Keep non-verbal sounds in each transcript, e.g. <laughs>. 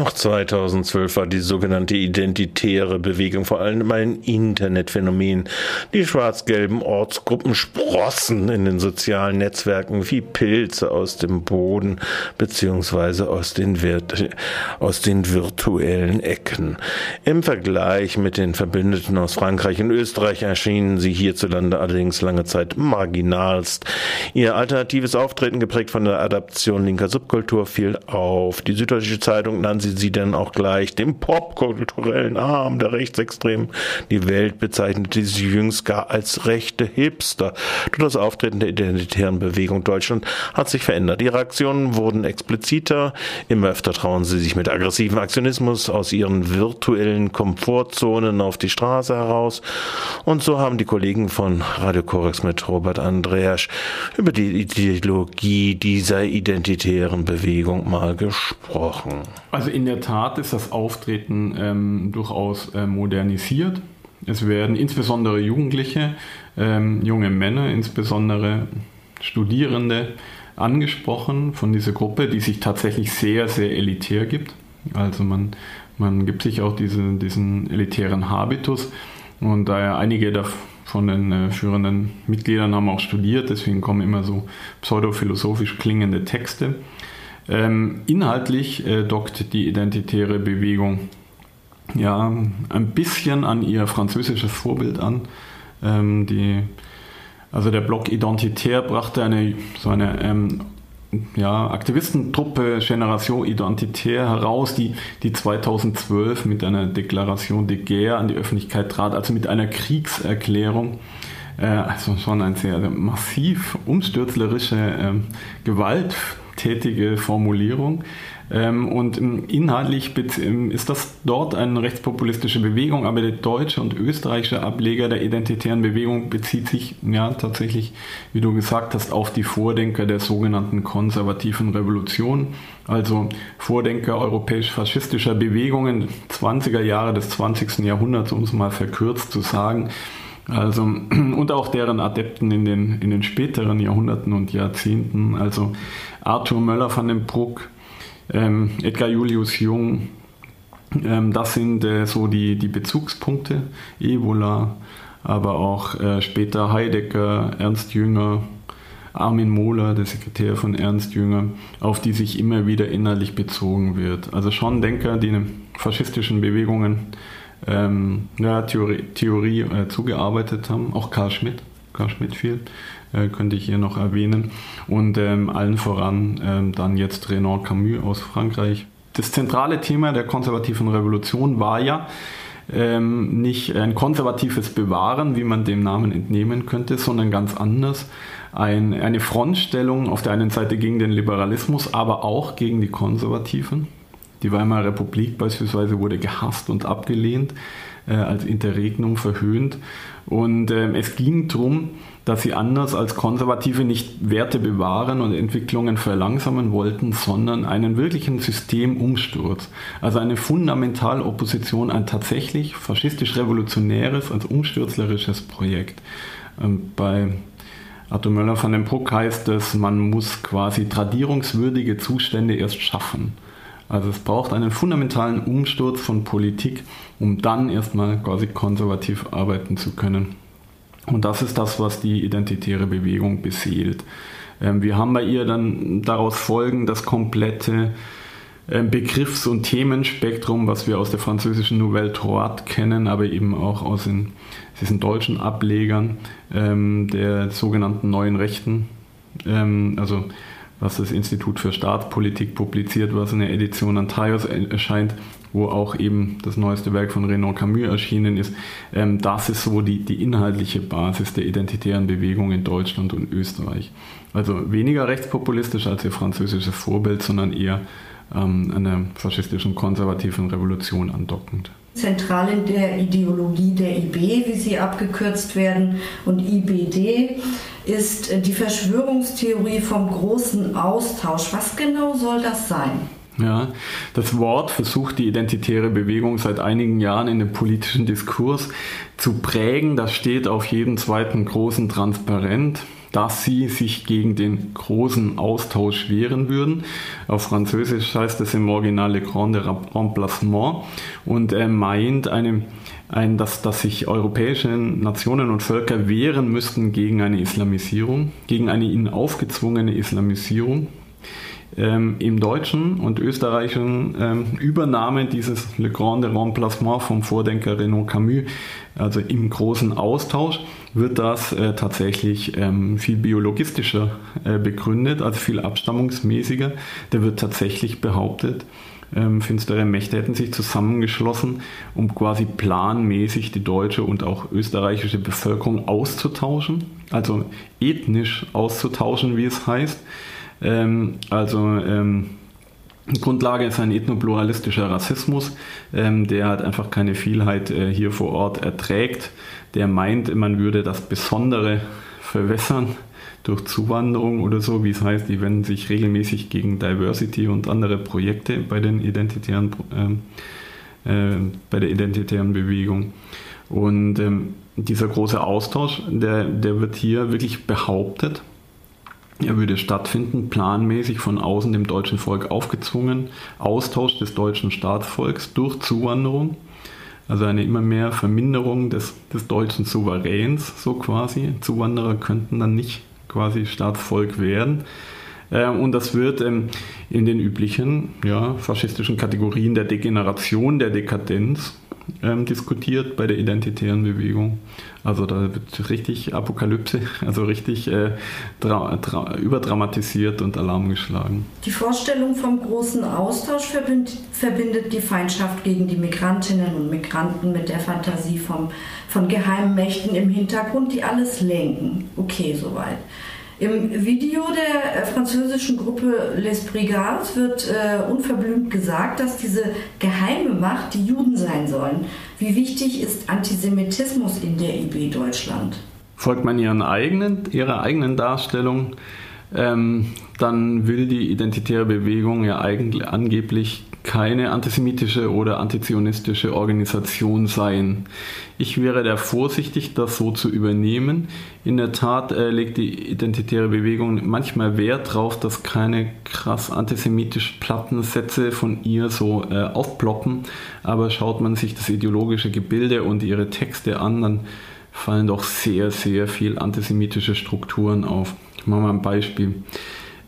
Noch 2012 war die sogenannte identitäre Bewegung vor allem ein Internetphänomen. Die schwarz-gelben Ortsgruppen sprossen in den sozialen Netzwerken wie Pilze aus dem Boden beziehungsweise aus den, aus den virtuellen Ecken. Im Vergleich mit den Verbündeten aus Frankreich und Österreich erschienen sie hierzulande allerdings lange Zeit marginalst. Ihr alternatives Auftreten, geprägt von der Adaption linker Subkultur, fiel auf. Die Süddeutsche Zeitung nannte sie sie denn auch gleich dem popkulturellen Arm der Rechtsextremen. Die Welt bezeichnete sie jüngst gar als rechte Hipster. Durch das Auftreten der identitären Bewegung Deutschland hat sich verändert. Ihre Aktionen wurden expliziter. Immer öfter trauen sie sich mit aggressivem Aktionismus aus ihren virtuellen Komfortzonen auf die Straße heraus. Und so haben die Kollegen von Radio Korex mit Robert Andreas über die Ideologie dieser identitären Bewegung mal gesprochen. Also in der Tat ist das Auftreten ähm, durchaus äh, modernisiert. Es werden insbesondere Jugendliche, ähm, junge Männer, insbesondere Studierende angesprochen von dieser Gruppe, die sich tatsächlich sehr, sehr elitär gibt. Also man, man gibt sich auch diese, diesen elitären Habitus und daher einige von den äh, führenden Mitgliedern haben auch studiert, deswegen kommen immer so pseudophilosophisch klingende Texte. Ähm, inhaltlich äh, dockt die identitäre Bewegung ja ein bisschen an ihr französisches Vorbild an. Ähm, die, also der Block Identitär brachte eine so eine ähm, ja, Aktivistentruppe Generation Identitär heraus, die, die 2012 mit einer Deklaration de Guerre an die Öffentlichkeit trat, also mit einer Kriegserklärung. Äh, also schon eine sehr massiv umstürzlerische äh, Gewalt tätige Formulierung. Ähm, und inhaltlich ähm, ist das dort eine rechtspopulistische Bewegung, aber der deutsche und österreichische Ableger der identitären Bewegung bezieht sich ja tatsächlich, wie du gesagt hast, auf die Vordenker der sogenannten konservativen Revolution, also Vordenker europäisch-faschistischer Bewegungen 20er Jahre des 20. Jahrhunderts, um es mal verkürzt zu sagen. Also, <clears throat> und auch deren Adepten in den, in den späteren Jahrhunderten und Jahrzehnten, also Arthur Möller van den Bruck, ähm, Edgar Julius Jung, ähm, das sind äh, so die, die Bezugspunkte, Evola, aber auch äh, später Heidegger, Ernst Jünger, Armin Mohler, der Sekretär von Ernst Jünger, auf die sich immer wieder innerlich bezogen wird. Also schon Denker, die faschistischen Bewegungen ähm, ja, Theorie, Theorie äh, zugearbeitet haben, auch Karl Schmidt, Karl Schmidt viel, äh, könnte ich hier noch erwähnen. Und ähm, allen voran ähm, dann jetzt Renan Camus aus Frankreich. Das zentrale Thema der konservativen Revolution war ja, ähm, nicht ein konservatives Bewahren, wie man dem Namen entnehmen könnte, sondern ganz anders. Ein, eine Frontstellung auf der einen Seite gegen den Liberalismus, aber auch gegen die Konservativen. Die Weimarer Republik beispielsweise wurde gehasst und abgelehnt, äh, als Interregnum verhöhnt. Und äh, es ging darum, dass sie anders als Konservative nicht Werte bewahren und Entwicklungen verlangsamen wollten, sondern einen wirklichen Systemumsturz. Also eine fundamentale Opposition, ein tatsächlich faschistisch-revolutionäres, als umstürzlerisches Projekt. Ähm, bei Arthur Möller von den Bruck heißt es, man muss quasi tradierungswürdige Zustände erst schaffen. Also es braucht einen fundamentalen Umsturz von Politik, um dann erstmal quasi konservativ arbeiten zu können. Und das ist das, was die identitäre Bewegung beseelt. Ähm, wir haben bei ihr dann daraus folgen das komplette ähm, Begriffs- und Themenspektrum, was wir aus der französischen Nouvelle Droite kennen, aber eben auch aus den, diesen deutschen Ablegern ähm, der sogenannten neuen Rechten. also was das Institut für Staatspolitik publiziert, was in der Edition Antaios erscheint, wo auch eben das neueste Werk von Renan Camus erschienen ist. Ähm, das ist so die, die inhaltliche Basis der identitären Bewegung in Deutschland und Österreich. Also weniger rechtspopulistisch als ihr französisches Vorbild, sondern eher ähm, einer faschistischen konservativen Revolution andockend. Zentral in der Ideologie der IB, wie sie abgekürzt werden, und IBD ist die Verschwörungstheorie vom großen Austausch. Was genau soll das sein? Ja, das Wort versucht die identitäre Bewegung seit einigen Jahren in dem politischen Diskurs zu prägen. Das steht auf jedem zweiten großen Transparent. dass sie sich gegen den großen Austausch wehren würden. Auf Französisch heißt es im Original Le Grand Remplacement und er meint eine, ein, dass, dass sich europäische Nationen und Völker wehren müssten gegen eine Islamisierung, gegen eine ihnen aufgezwungene Islamisierung. Ähm, Im deutschen und österreichischen ähm, Übernahme dieses Le Grand Remplacement vom Vordenker Renaud Camus, also im großen Austausch, wird das äh, tatsächlich ähm, viel biologistischer äh, begründet, also viel abstammungsmäßiger. Da wird tatsächlich behauptet, ähm, finstere Mächte hätten sich zusammengeschlossen, um quasi planmäßig die deutsche und auch österreichische Bevölkerung auszutauschen, also ethnisch auszutauschen, wie es heißt. Ähm, also ähm, Grundlage ist ein ethnopluralistischer Rassismus, ähm, der halt einfach keine Vielheit äh, hier vor Ort erträgt. Der meint, man würde das Besondere verwässern durch Zuwanderung oder so, wie es heißt, die wenden sich regelmäßig gegen Diversity und andere Projekte bei den identitären, äh, äh, bei der identitären Bewegung. Und ähm, dieser große Austausch, der, der wird hier wirklich behauptet er würde stattfinden, planmäßig von außen dem deutschen Volk aufgezwungen, Austausch des deutschen Staatsvolks durch Zuwanderung, also eine immer mehr Verminderung des, des deutschen Souveräns, so quasi. Zuwanderer könnten dann nicht quasi Staatsvolk werden. Ähm, und das wird ähm, in den üblichen ja, faschistischen Kategorien der Degeneration, der Dekadenz ähm, diskutiert bei der identitären Bewegung. Also da wird richtig Apokalypse, <laughs> also richtig äh, überdramatisiert und Alarm geschlagen. Die Vorstellung vom großen Austausch verbindet, verbindet die Feindschaft gegen die Migrantinnen und Migranten mit der Fantasie vom, von geheimen Mächten im Hintergrund, die alles lenken. Okay, soweit. Im Video der äh, französischen Gruppe Les Brigades wird äh, unverblümt gesagt, dass diese geheime Macht die Juden sein sollen. Wie wichtig ist Antisemitismus in der IB Deutschland? Folgt man ihren eigenen, ihrer eigenen Darstellung, ähm, dann will die identitäre Bewegung ja eigentlich angeblich keine antisemitische oder antizionistische Organisation sein. Ich wäre da vorsichtig, das so zu übernehmen. In der Tat äh, legt die identitäre Bewegung manchmal Wert darauf, dass keine krass antisemitisch platten Sätze von ihr so äh, aufploppen. Aber schaut man sich das ideologische Gebilde und ihre Texte an, dann fallen doch sehr, sehr viel antisemitische Strukturen auf. Mache mal ein Beispiel.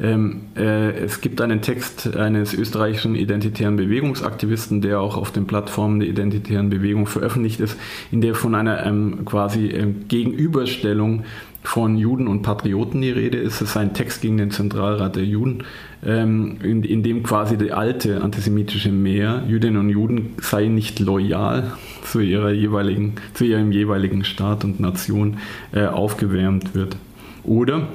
Ähm, äh, es gibt einen Text eines österreichischen identitären Bewegungsaktivisten, der auch auf den Plattformen der identitären Bewegung veröffentlicht ist, in der von einer ähm, quasi ähm, Gegenüberstellung von Juden und Patrioten die Rede ist. Es ist ein Text gegen den Zentralrat der Juden, ähm, in, in, dem quasi die alte antisemitische Mehr, Jüdinnen und Juden seien nicht loyal zu, ihrer jeweiligen, zu ihrem jeweiligen Staat und Nation äh, aufgewärmt wird. Oder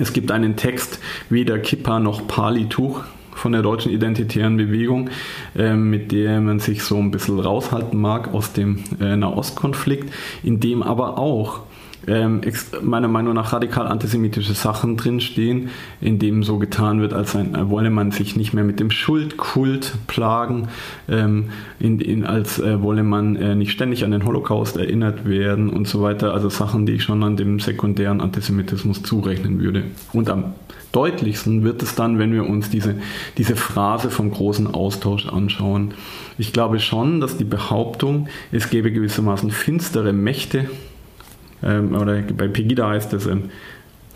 es gibt einen Text, weder Kippa noch Pali-Tuch von der deutschen identitären Bewegung, äh, mit der man sich so ein bisschen raushalten mag aus dem äh, Nahostkonflikt, in dem aber auch ähm, meiner Meinung nach radikal antisemitische Sachen drinstehen, in dem so getan wird, als ein, äh, wolle man sich nicht mehr mit dem Schuldkult plagen, ähm, in, in, als äh, wolle man äh, nicht ständig an den Holocaust erinnert werden und so weiter. Also Sachen, die ich schon an dem sekundären Antisemitismus zurechnen würde. Und am deutlichsten wird es dann, wenn wir uns diese, diese Phrase vom großen Austausch anschauen. Ich glaube schon, dass die Behauptung, es gäbe gewissermaßen finstere Mächte, ähm, oder bei Pegida heißt es ähm,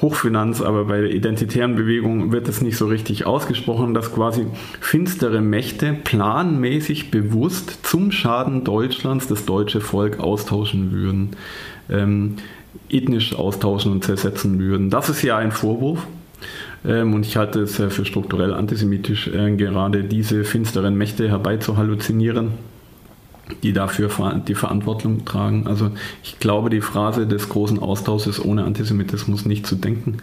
Hochfinanz, aber bei der identitären Bewegung wird es nicht so richtig ausgesprochen, dass quasi finstere Mächte planmäßig bewusst zum Schaden Deutschlands das deutsche Volk austauschen würden, ähm, ethnisch austauschen und zersetzen würden. Das ist ja ein Vorwurf. Ähm, und ich halte es äh, für strukturell antisemitisch, äh, gerade diese finsteren Mächte herbeizuhalluzinieren die dafür die Verantwortung tragen. Also ich glaube, die Phrase des großen Austausches ohne Antisemitismus nicht zu denken.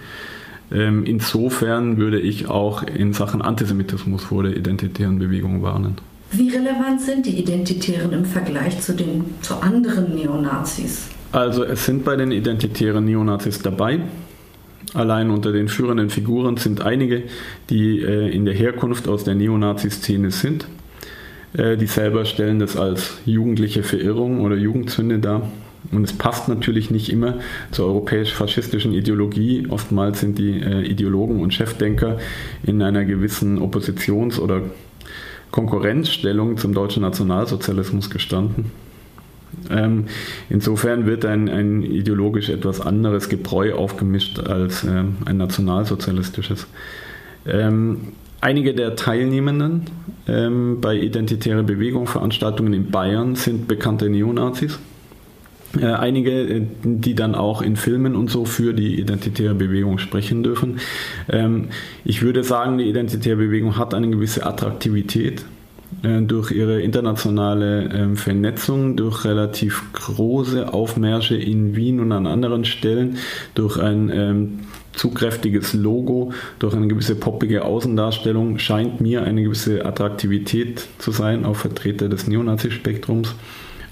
Ähm, insofern würde ich auch in Sachen Antisemitismus vor der identitären Bewegung warnen. Wie relevant sind die Identitären im Vergleich zu den zu anderen Neonazis? Also es sind bei den identitären Neonazis dabei. Allein unter den führenden Figuren sind einige, die äh, in der Herkunft aus der Neonazi-Szene sind. Äh, die selber stellen das als jugendliche Verirrung oder Jugendsünde dar. Und es passt natürlich nicht immer zur europäisch-faschistischen Ideologie. Oftmals sind die äh, Ideologen und Chefdenker in einer gewissen Oppositions- oder Konkurrenzstellung zum deutschen Nationalsozialismus gestanden. Ähm, insofern wird ein, ein, ideologisch etwas anderes Gebräu aufgemischt als ähm, ein nationalsozialistisches. Ähm, einige der Teilnehmenden ähm, bei Identitäre Bewegung Veranstaltungen in Bayern sind bekannte Neonazis. Äh, einige, äh, die dann auch in Filmen und so für die identitäre Bewegung sprechen dürfen. Ähm, ich würde sagen, die identitäre Bewegung hat eine gewisse Attraktivität äh, durch ihre internationale ähm, Vernetzung, durch relativ große Aufmärsche in Wien und an anderen Stellen, durch ein ähm, zu kräftiges Logo, durch eine gewisse poppige Außendarstellung scheint mir eine gewisse Attraktivität zu sein, auf Vertreter des Neonazi-Spektrums.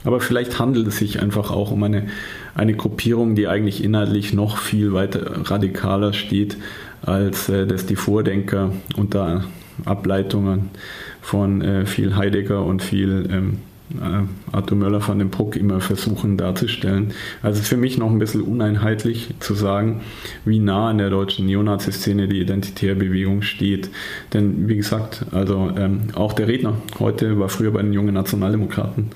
Aber vielleicht handelt es sich einfach auch um eine, eine Gruppierung, die eigentlich inhaltlich noch viel weiter radikaler steht, als äh, das die Vordenker unter Ableitungen von äh, viel Heidegger und viel ähm, äh, Arthur Möller von dem Bruck immer versuchen darzustellen. Also ist für mich noch ein bisschen uneinheitlich zu sagen, wie nah in der deutschen Neonazi-Szene die identitäre Bewegung steht. Denn wie gesagt, also ähm, auch der Redner heute war früher bei den jungen Nationaldemokraten.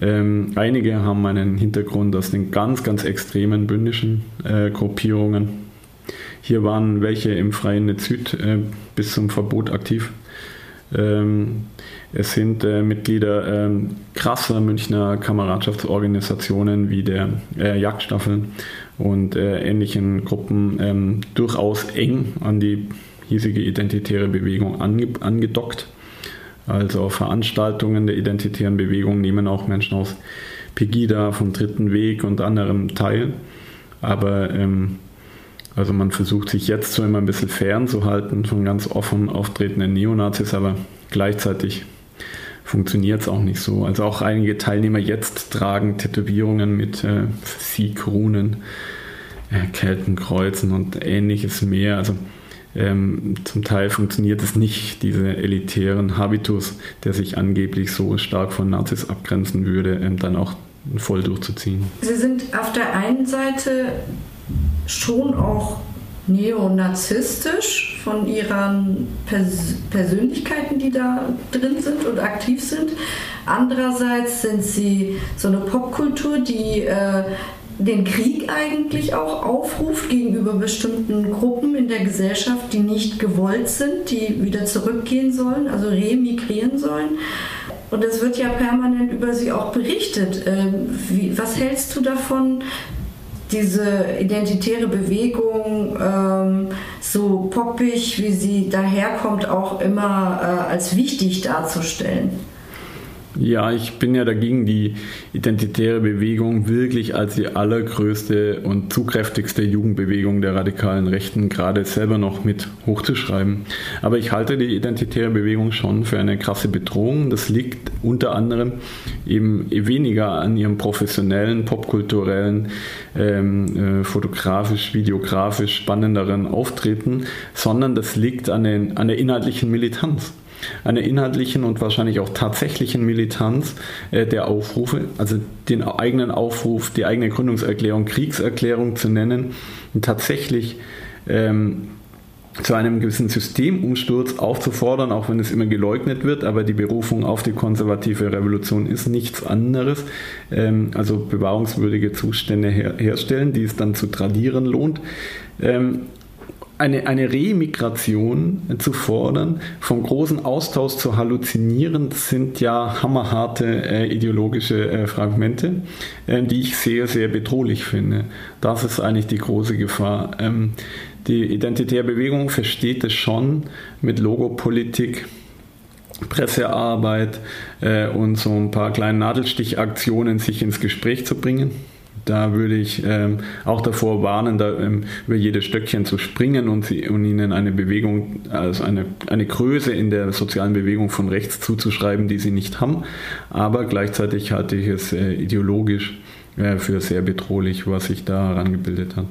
Ähm, einige haben einen Hintergrund aus den ganz, ganz extremen bündischen äh, Gruppierungen. Hier waren welche im Freien Netz Süd äh, bis zum Verbot aktiv. Ähm, es sind äh, Mitglieder ähm, krasser Münchner Kameradschaftsorganisationen wie der äh, Jagdstaffel und äh, ähnlichen Gruppen ähm, durchaus eng an die hiesige identitäre Bewegung ange angedockt. Also Veranstaltungen der identitären Bewegung nehmen auch Menschen aus Pegida, vom Dritten Weg und anderem teil. Aber ähm, also man versucht sich jetzt so immer ein bisschen fernzuhalten von ganz offen auftretenden Neonazis, aber gleichzeitig funktioniert es auch nicht so. Also auch einige Teilnehmer jetzt tragen Tätowierungen mit äh, Siegrunen, äh, Keltenkreuzen und ähnliches mehr. Also ähm, zum Teil funktioniert es nicht, diese elitären Habitus, der sich angeblich so stark von Nazis abgrenzen würde, ähm, dann auch voll durchzuziehen. Sie sind auf der einen Seite schon auch neonazistisch von ihren Pers Persönlichkeiten, die da drin sind und aktiv sind. Andererseits sind sie so eine Popkultur, die äh, den Krieg eigentlich auch aufruft gegenüber bestimmten Gruppen in der Gesellschaft, die nicht gewollt sind, die wieder zurückgehen sollen, also remigrieren sollen. Und es wird ja permanent über sie auch berichtet. Ähm, wie, was hältst du davon, diese identitäre Bewegung ähm, so poppig, wie sie daherkommt, auch immer äh, als wichtig darzustellen? Ja, ich bin ja dagegen, die identitäre Bewegung wirklich als die allergrößte und zugkräftigste Jugendbewegung der radikalen Rechten gerade selber noch mit hochzuschreiben. Aber ich halte die identitäre Bewegung schon für eine krasse Bedrohung. Das liegt unter anderem eben weniger an ihrem professionellen, popkulturellen, ähm, äh, fotografisch, videografisch spannenderen Auftreten, sondern das liegt an, den, an der inhaltlichen Militanz einer inhaltlichen und wahrscheinlich auch tatsächlichen Militanz äh, der Aufrufe, also den eigenen Aufruf, die eigene Gründungserklärung, Kriegserklärung zu nennen, tatsächlich ähm, zu einem gewissen Systemumsturz aufzufordern, auch wenn es immer geleugnet wird, aber die Berufung auf die konservative Revolution ist nichts anderes, ähm, also bewahrungswürdige Zustände her herstellen, die es dann zu tradieren lohnt. Ähm, eine, eine Remigration zu fordern, vom großen Austausch zu halluzinieren, sind ja hammerharte äh, ideologische äh, Fragmente, äh, die ich sehr, sehr bedrohlich finde. Das ist eigentlich die große Gefahr. Ähm, die identitäre Bewegung versteht es schon mit Logopolitik. Pressearbeit äh, und so ein paar kleinen Nadelstichaktionen sich ins Gespräch zu bringen. Da würde ich ähm, auch davor warnen, da, ähm, über jedes Stöckchen zu springen und, sie, und ihnen eine Bewegung, also eine, eine Größe in der sozialen Bewegung von rechts zuzuschreiben, die sie nicht haben. Aber gleichzeitig halte ich es äh, ideologisch äh, für sehr bedrohlich, was sich da herangebildet hat.